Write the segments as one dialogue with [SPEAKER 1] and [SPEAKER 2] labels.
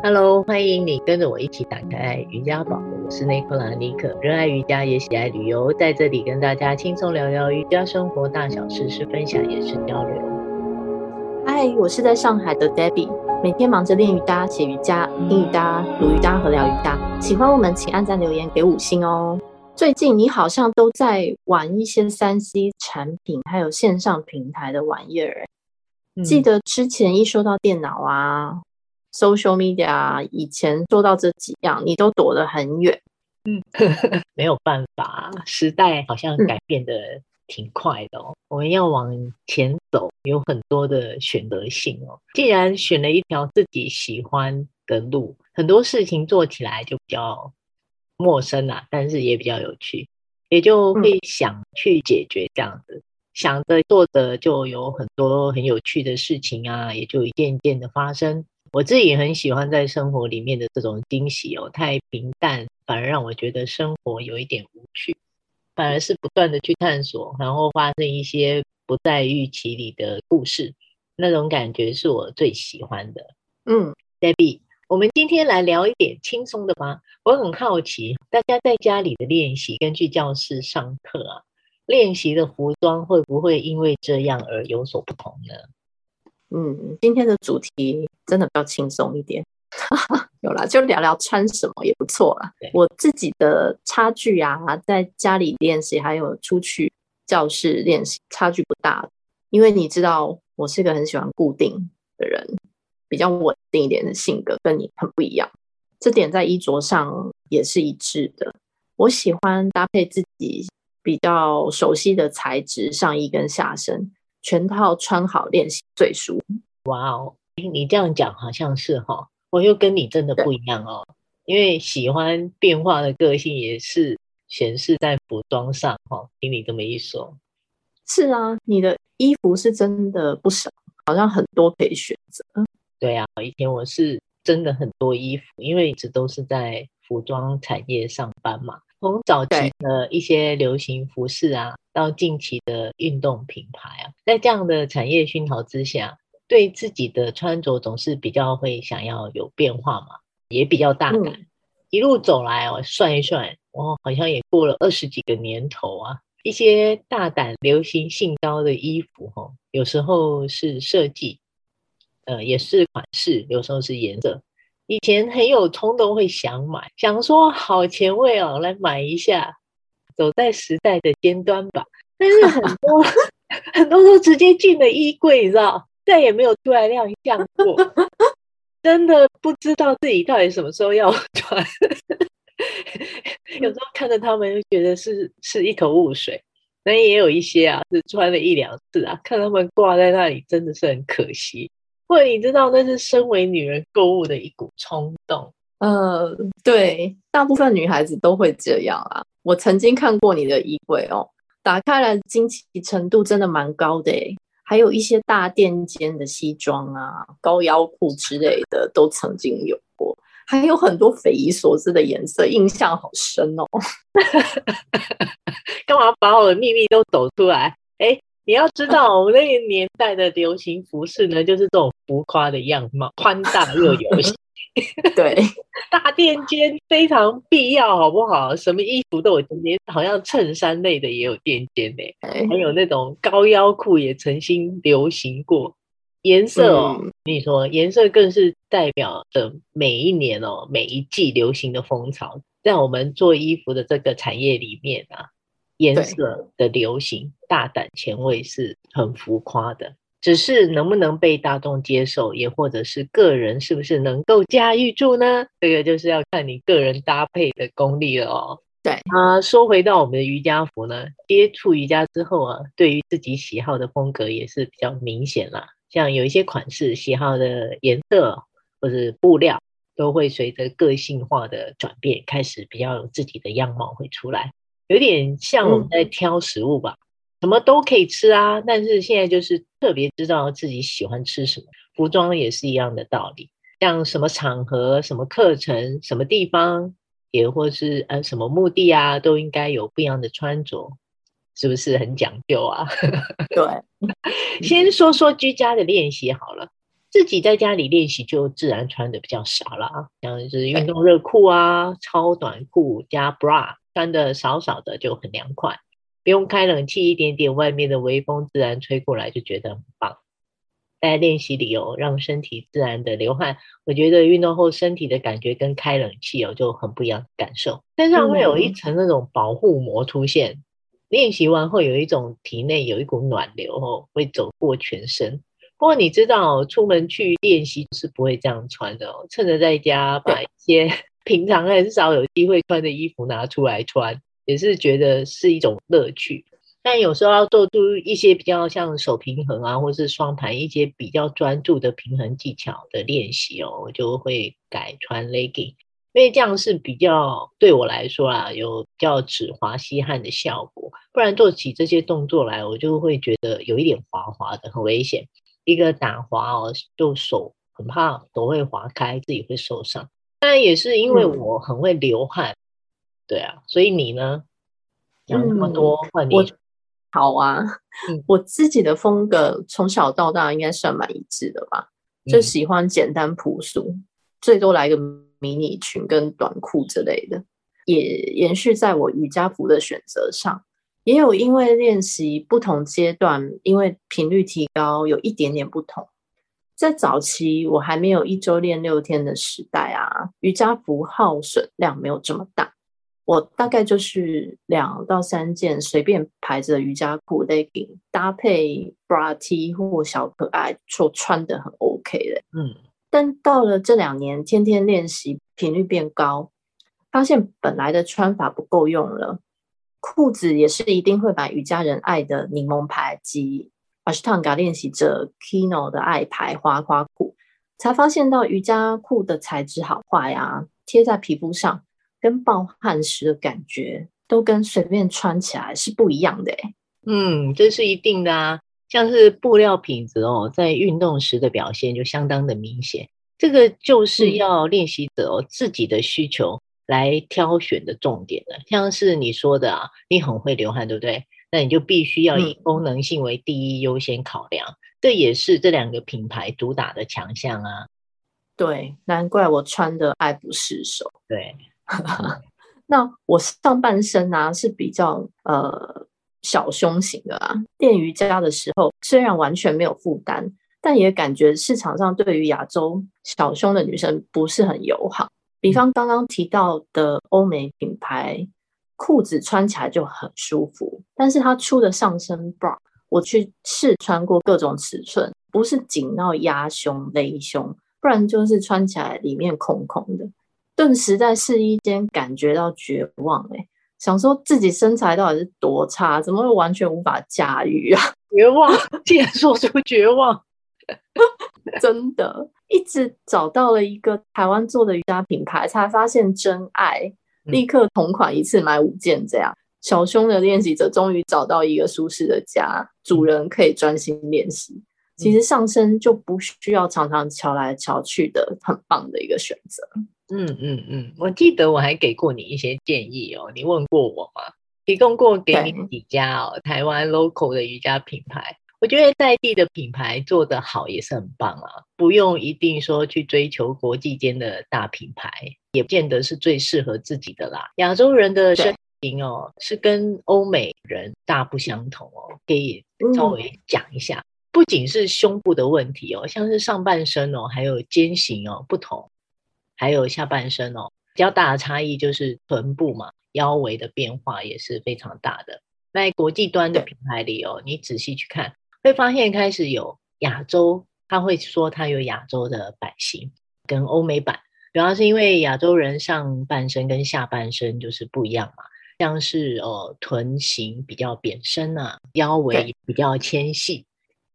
[SPEAKER 1] Hello，欢迎你跟着我一起打开瑜伽宝。我是内克拉尼可，热爱瑜伽也喜爱旅游，在这里跟大家轻松聊聊瑜伽生活大小事，是分享也是交流。
[SPEAKER 2] 嗨，我是在上海的 Debbie，每天忙着练瑜伽、写瑜伽、听瑜伽、读瑜伽和聊瑜伽。喜欢我们，请按赞留言给五星哦。最近你好像都在玩一些三 C 产品，还有线上平台的玩意儿。嗯、记得之前一说到电脑啊。Social media 以前做到这几样，你都躲得很远。
[SPEAKER 1] 嗯，没有办法，时代好像改变得挺快的哦。嗯、我们要往前走，有很多的选择性哦。既然选了一条自己喜欢的路，很多事情做起来就比较陌生啦，但是也比较有趣，也就会想去解决这样子。嗯、想着做着，就有很多很有趣的事情啊，也就一件一件的发生。我自己也很喜欢在生活里面的这种惊喜哦，太平淡反而让我觉得生活有一点无趣，反而是不断的去探索，然后发生一些不在预期里的故事，那种感觉是我最喜欢的。嗯，Debbie，我们今天来聊一点轻松的吧。我很好奇，大家在家里的练习跟去教室上课啊，练习的服装会不会因为这样而有所不同呢？
[SPEAKER 2] 嗯，今天的主题真的比较轻松一点，有啦，就聊聊穿什么也不错啦。对我自己的差距啊，在家里练习还有出去教室练习差距不大，因为你知道我是个很喜欢固定的人，比较稳定一点的性格，跟你很不一样。这点在衣着上也是一致的。我喜欢搭配自己比较熟悉的材质上衣跟下身。全套穿好练习最舒服。
[SPEAKER 1] 哇哦，你这样讲好像是哈，我又跟你真的不一样哦。因为喜欢变化的个性也是显示在服装上哈。听你这么一说，
[SPEAKER 2] 是啊，你的衣服是真的不少，好像很多可以选择。
[SPEAKER 1] 对啊，以前我是真的很多衣服，因为一直都是在服装产业上班嘛。从早期的一些流行服饰啊，到近期的运动品牌啊，在这样的产业熏陶之下，对自己的穿着总是比较会想要有变化嘛，也比较大胆。嗯、一路走来哦，算一算，哦，好像也过了二十几个年头啊。一些大胆、流行性高的衣服，哦，有时候是设计，呃，也是款式，有时候是颜色。以前很有冲动，会想买，想说好前卫哦，来买一下，走在时代的尖端吧。但是很多 很多都直接进了衣柜，你知道，再也没有出来亮相过。真的不知道自己到底什么时候要 穿。有时候看着他们，就觉得是是一头雾水。那也有一些啊，是穿了一两次啊，看他们挂在那里，真的是很可惜。或者你知道那是身为女人购物的一股冲动，
[SPEAKER 2] 呃，对，大部分女孩子都会这样啊。我曾经看过你的衣柜哦，打开来惊奇程度真的蛮高的诶，还有一些大垫肩的西装啊、高腰裤之类的都曾经有过，还有很多匪夷所思的颜色，印象好深哦。
[SPEAKER 1] 干嘛把我的秘密都抖出来？诶你要知道，我们那个年代的流行服饰呢，就是这种浮夸的样貌，宽大又有型。
[SPEAKER 2] 对，
[SPEAKER 1] 大垫肩非常必要，好不好？什么衣服都有垫肩，好像衬衫类的也有垫肩呢。还有那种高腰裤也曾经流行过。颜色哦，你说，颜色更是代表着每一年哦，每一季流行的风潮，在我们做衣服的这个产业里面啊。颜色的流行，大胆前卫是很浮夸的，只是能不能被大众接受，也或者是个人是不是能够驾驭住呢？这个就是要看你个人搭配的功力了哦。
[SPEAKER 2] 对
[SPEAKER 1] 啊，说回到我们的瑜伽服呢，接触瑜伽之后啊，对于自己喜好的风格也是比较明显啦。像有一些款式、喜好的颜色或者布料，都会随着个性化的转变，开始比较有自己的样貌会出来。有点像我们在挑食物吧，嗯、什么都可以吃啊，但是现在就是特别知道自己喜欢吃什么。服装也是一样的道理，像什么场合、什么课程、什么地方，也或是呃什么目的啊，都应该有不一样的穿着，是不是很讲究啊？
[SPEAKER 2] 对，
[SPEAKER 1] 先说说居家的练习好了。自己在家里练习就自然穿的比较少了啊，像是运动热裤啊、超短裤加 bra，穿的少少的就很凉快，用开冷气，一点点外面的微风自然吹过来就觉得很棒。在练习里哦，让身体自然的流汗，我觉得运动后身体的感觉跟开冷气哦就很不一样的感受，身上会有一层那种保护膜出现。练习完会有一种体内有一股暖流哦，会走过全身。不过你知道，出门去练习是不会这样穿的哦。趁着在家，把一些 平常很少有机会穿的衣服拿出来穿，也是觉得是一种乐趣。但有时候要做出一些比较像手平衡啊，或是双盘一些比较专注的平衡技巧的练习哦，我就会改穿 legging，因为这样是比较对我来说啊，有比较止滑吸汗的效果。不然做起这些动作来，我就会觉得有一点滑滑的，很危险。一个打滑哦，就手很怕手会滑开，自己会受伤。当然也是因为我很会流汗，嗯、对啊，所以你呢？讲那么多，换、嗯、你
[SPEAKER 2] 好啊。嗯、我自己的风格从小到大应该算蛮一致的吧，嗯、就喜欢简单朴素，最多来个迷你裙跟短裤之类的，也延续在我瑜伽服的选择上。也有因为练习不同阶段，因为频率提高有一点点不同。在早期我还没有一周练六天的时代啊，瑜伽服耗损量没有这么大，我大概就是两到三件随便牌子的瑜伽裤 legging 搭配 bra T 或小可爱，就穿的很 OK 的。嗯，但到了这两年，天天练习频率变高，发现本来的穿法不够用了。裤子也是一定会买瑜伽人爱的柠檬牌及 Ashtanga 练习者 Kino 的爱牌花花裤，才发现到瑜伽裤的材质好坏呀，贴在皮肤上跟暴汗时的感觉都跟随便穿起来是不一样的诶。
[SPEAKER 1] 嗯，这是一定的啊，像是布料品质哦，在运动时的表现就相当的明显，这个就是要练习者哦自己的需求。来挑选的重点的，像是你说的啊，你很会流汗，对不对？那你就必须要以功能性为第一优先考量，嗯、这也是这两个品牌主打的强项啊。
[SPEAKER 2] 对，难怪我穿的爱不释手。
[SPEAKER 1] 对，
[SPEAKER 2] 那我上半身呢、啊、是比较呃小胸型的啊，练瑜伽的时候虽然完全没有负担，但也感觉市场上对于亚洲小胸的女生不是很友好。比方刚刚提到的欧美品牌裤子穿起来就很舒服，但是它出的上身 bra，我去试穿过各种尺寸，不是紧到压胸勒胸，不然就是穿起来里面空空的，顿时在试衣间感觉到绝望哎、欸，想说自己身材到底是多差，怎么会完全无法驾驭啊？
[SPEAKER 1] 绝望，竟然说出绝望，
[SPEAKER 2] 真的。一直找到了一个台湾做的瑜伽品牌，才发现真爱，立刻同款一次买五件，这样小胸的练习者终于找到一个舒适的家，主人可以专心练习。其实上身就不需要常常瞧来瞧去的，很棒的一个选择。
[SPEAKER 1] 嗯嗯嗯，我记得我还给过你一些建议哦，你问过我吗？提供过给你几家哦，台湾 local 的瑜伽品牌。我觉得在地的品牌做得好也是很棒啊，不用一定说去追求国际间的大品牌，也不见得是最适合自己的啦。亚洲人的身形哦，是跟欧美人大不相同哦，可以稍微讲一下。不仅是胸部的问题哦，像是上半身哦，还有肩型哦不同，还有下半身哦，比较大的差异就是臀部嘛，腰围的变化也是非常大的。在国际端的品牌里哦，你仔细去看。会发现开始有亚洲，他会说他有亚洲的版型跟欧美版，主要是因为亚洲人上半身跟下半身就是不一样嘛，像是哦臀型比较扁身啊，腰围比较纤细，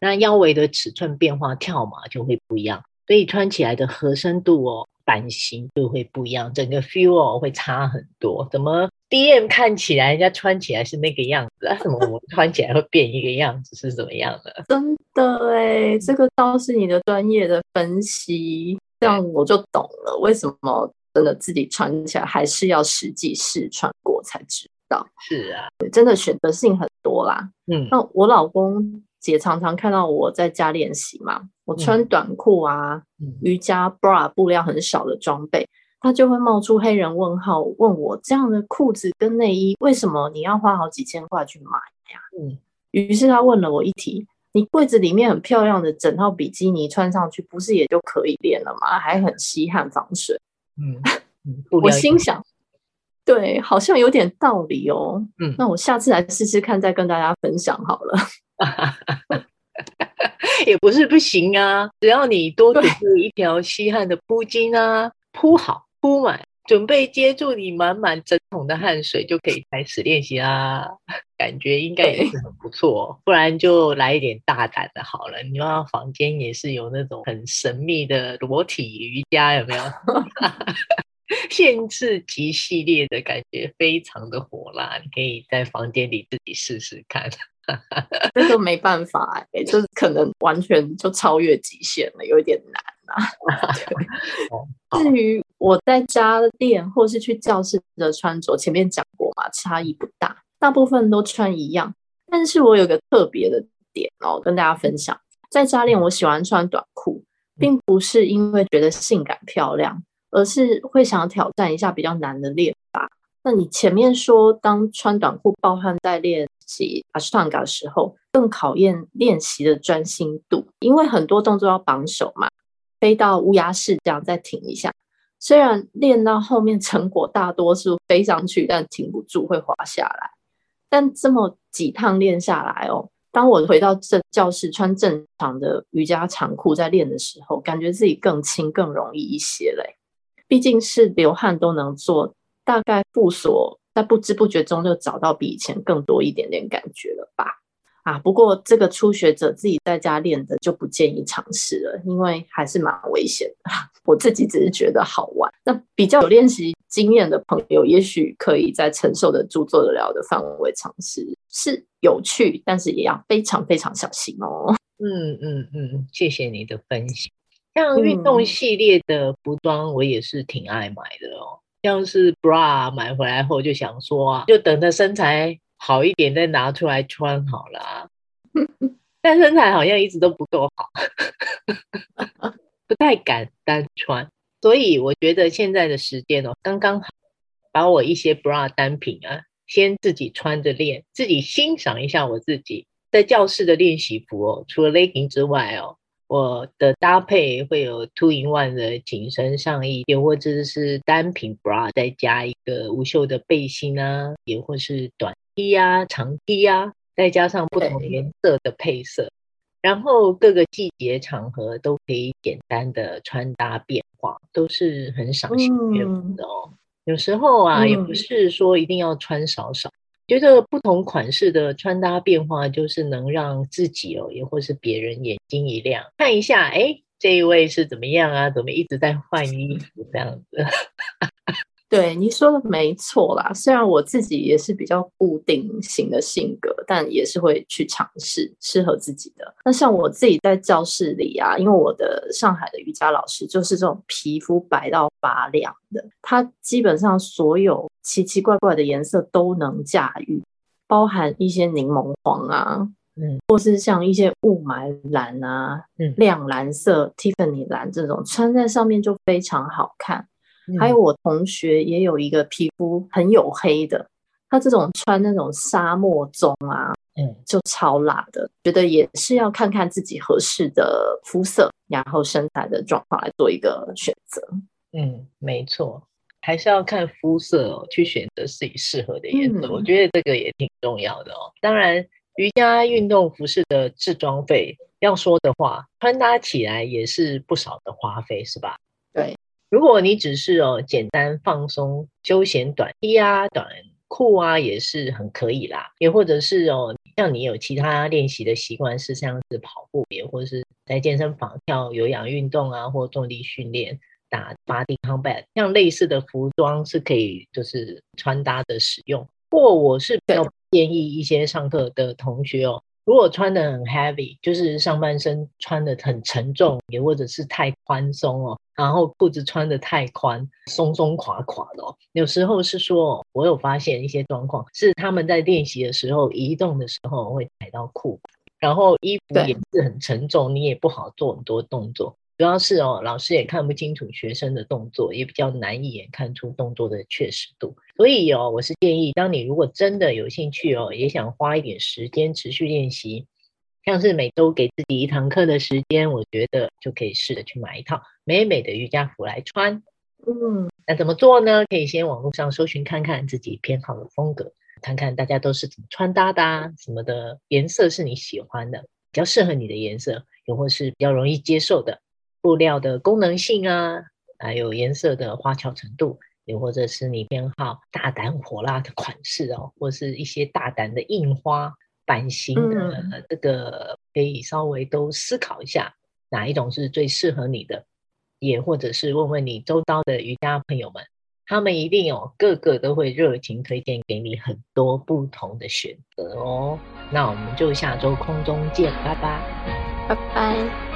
[SPEAKER 1] 那腰围的尺寸变化跳码就会不一样，所以穿起来的合身度哦，版型就会不一样，整个 feel 哦会差很多。怎么？DM 看起来，人家穿起来是那个样子，啊，怎么我穿起来会变一个样子？是怎么样的？
[SPEAKER 2] 真的哎，这个倒是你的专业的分析，这样我就懂了。为什么真的自己穿起来还是要实际试穿过才知道？
[SPEAKER 1] 是啊，
[SPEAKER 2] 真的选择性很多啦。嗯，那我老公姐常常看到我在家练习嘛，我穿短裤啊，
[SPEAKER 1] 嗯、
[SPEAKER 2] 瑜伽 bra 布料很少的装备，她就会冒出黑人问号，问我这样的裤子跟内衣为什么你要花好几千块去买呀？
[SPEAKER 1] 嗯，
[SPEAKER 2] 于是她问了我一题：你柜子里面很漂亮的整套比基尼穿上去，不是也就可以练了吗？还很吸汗防水。
[SPEAKER 1] 嗯，嗯
[SPEAKER 2] 我心想。对，好像有点道理哦。
[SPEAKER 1] 嗯，
[SPEAKER 2] 那我下次来试试看，再跟大家分享好了。
[SPEAKER 1] 也不是不行啊，只要你多准备一条吸汗的铺巾啊，铺好铺满，准备接住你满满整桶的汗水，就可以开始练习啦。感觉应该也是很不错，不然就来一点大胆的好了。你要房间也是有那种很神秘的裸体瑜伽，有没有？限制级系列的感觉非常的火辣，你可以在房间里自己试试看。
[SPEAKER 2] 这个没办法哎、欸，就是可能完全就超越极限了，有一点难啊。至于我在家练或是去教室的穿着，前面讲过嘛，差异不大，大部分都穿一样。但是我有个特别的点哦，跟大家分享，在家练我喜欢穿短裤，并不是因为觉得性感漂亮。而是会想挑战一下比较难的练法。那你前面说，当穿短裤暴汗在练习 Ashtanga 的时候，更考验练习的专心度，因为很多动作要绑手嘛，飞到乌鸦式这样再停一下。虽然练到后面成果大多数飞上去，但停不住会滑下来。但这么几趟练下来哦，当我回到这教室穿正常的瑜伽长裤在练的时候，感觉自己更轻更容易一些嘞。毕竟是流汗都能做，大概复锁在不知不觉中就找到比以前更多一点点感觉了吧？啊，不过这个初学者自己在家练的就不建议尝试了，因为还是蛮危险的。我自己只是觉得好玩，那比较有练习经验的朋友，也许可以在承受得住、做得了的范围尝试，是有趣，但是也要非常非常小心哦。
[SPEAKER 1] 嗯嗯嗯，谢谢你的分享。像运动系列的服装，我也是挺爱买的哦。像是 bra 买回来后，就想说啊，就等着身材好一点再拿出来穿好了。但身材好像一直都不够好，不太敢单穿。所以我觉得现在的时间哦，刚刚好，把我一些 bra 单品啊，先自己穿着练，自己欣赏一下我自己在教室的练习服哦。除了 legging 之外哦。我的搭配会有 two in one 的紧身上衣，也或者是单品 bra，再加一个无袖的背心啊，也或是短 T 啊、长 T 啊，再加上不同颜色的配色，然后各个季节场合都可以简单的穿搭变化，都是很赏心悦目的哦。嗯、有时候啊，嗯、也不是说一定要穿少少。觉得不同款式的穿搭变化，就是能让自己哦，也或是别人眼睛一亮，看一下，哎，这一位是怎么样啊？怎么一直在换衣服这样子？
[SPEAKER 2] 对，你说的没错啦。虽然我自己也是比较固定型的性格，但也是会去尝试适合自己的。那像我自己在教室里啊，因为我的上海的瑜伽老师就是这种皮肤白到发亮的，他基本上所有奇奇怪怪的颜色都能驾驭，包含一些柠檬黄啊，嗯，或是像一些雾霾蓝啊，嗯，亮蓝色、Tiffany 蓝这种，穿在上面就非常好看。还有我同学也有一个皮肤很黝黑的，他这种穿那种沙漠棕啊，嗯，就超辣的。觉得也是要看看自己合适的肤色，然后身材的状况来做一个选择。
[SPEAKER 1] 嗯，没错，还是要看肤色哦，去选择自己适合的颜色。嗯，我觉得这个也挺重要的哦。当然，瑜伽运动服饰的制装费，要说的话，穿搭起来也是不少的花费，是吧？
[SPEAKER 2] 对。
[SPEAKER 1] 如果你只是哦简单放松休闲短衣啊、短裤啊，也是很可以啦。也或者是哦，像你有其他练习的习惯，是像是跑步，也或者是在健身房跳有氧运动啊，或重力训练打 body combat，像类似的服装是可以就是穿搭的使用。不过我是比较建议一些上课的同学哦。如果穿的很 heavy，就是上半身穿的很沉重，也或者是太宽松哦，然后裤子穿得太宽，松松垮垮的哦。有时候是说，我有发现一些状况，是他们在练习的时候移动的时候会踩到裤，然后衣服也是很沉重，你也不好做很多动作。主要是哦，老师也看不清楚学生的动作，也比较难一眼看出动作的确实度。所以哦，我是建议，当你如果真的有兴趣哦，也想花一点时间持续练习，像是每周给自己一堂课的时间，我觉得就可以试着去买一套美美的瑜伽服来穿。嗯，那怎么做呢？可以先网络上搜寻看看自己偏好的风格，看看大家都是怎么穿搭的啊，什么的颜色是你喜欢的，比较适合你的颜色，又或是比较容易接受的。布料的功能性啊，还有颜色的花俏程度，又或者是你偏好大胆火辣的款式哦，或是一些大胆的印花版型的，嗯、这个可以稍微都思考一下，哪一种是最适合你的，也或者是问问你周遭的瑜伽朋友们，他们一定有个个都会热情推荐给你很多不同的选择哦。那我们就下周空中见，拜拜，
[SPEAKER 2] 拜拜。